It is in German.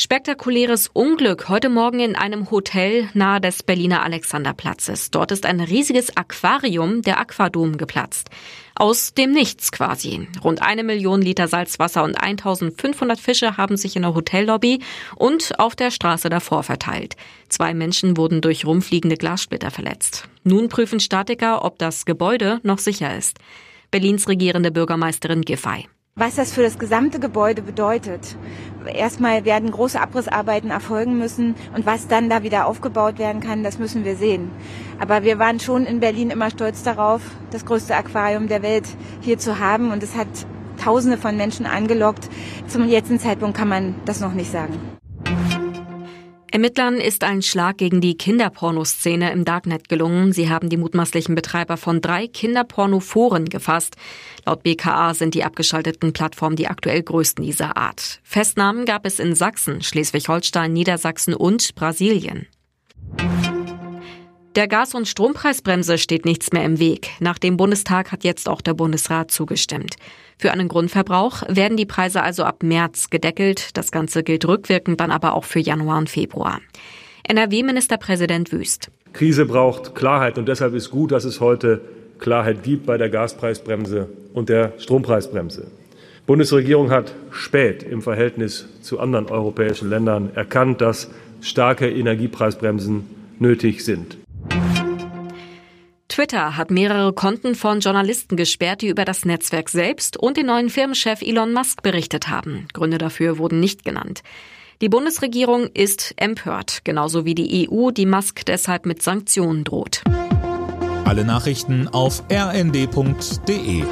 Spektakuläres Unglück heute Morgen in einem Hotel nahe des Berliner Alexanderplatzes. Dort ist ein riesiges Aquarium, der Aquadom, geplatzt. Aus dem Nichts quasi. Rund eine Million Liter Salzwasser und 1500 Fische haben sich in der Hotellobby und auf der Straße davor verteilt. Zwei Menschen wurden durch rumfliegende Glassplitter verletzt. Nun prüfen Statiker, ob das Gebäude noch sicher ist. Berlins regierende Bürgermeisterin Giffey was das für das gesamte Gebäude bedeutet. Erstmal werden große Abrissarbeiten erfolgen müssen und was dann da wieder aufgebaut werden kann, das müssen wir sehen. Aber wir waren schon in Berlin immer stolz darauf, das größte Aquarium der Welt hier zu haben und es hat Tausende von Menschen angelockt. Zum jetzigen Zeitpunkt kann man das noch nicht sagen. Ermittlern ist ein Schlag gegen die Kinderpornoszene im Darknet gelungen. Sie haben die mutmaßlichen Betreiber von drei Kinderpornoforen gefasst. Laut BKA sind die abgeschalteten Plattformen die aktuell größten dieser Art. Festnahmen gab es in Sachsen, Schleswig-Holstein, Niedersachsen und Brasilien. Der Gas- und Strompreisbremse steht nichts mehr im Weg. Nach dem Bundestag hat jetzt auch der Bundesrat zugestimmt. Für einen Grundverbrauch werden die Preise also ab März gedeckelt. Das Ganze gilt rückwirkend dann aber auch für Januar und Februar. NRW-Ministerpräsident Wüst. Krise braucht Klarheit und deshalb ist gut, dass es heute Klarheit gibt bei der Gaspreisbremse und der Strompreisbremse. Bundesregierung hat spät im Verhältnis zu anderen europäischen Ländern erkannt, dass starke Energiepreisbremsen nötig sind. Twitter hat mehrere Konten von Journalisten gesperrt, die über das Netzwerk selbst und den neuen Firmenchef Elon Musk berichtet haben. Gründe dafür wurden nicht genannt. Die Bundesregierung ist empört, genauso wie die EU, die Musk deshalb mit Sanktionen droht. Alle Nachrichten auf rnd.de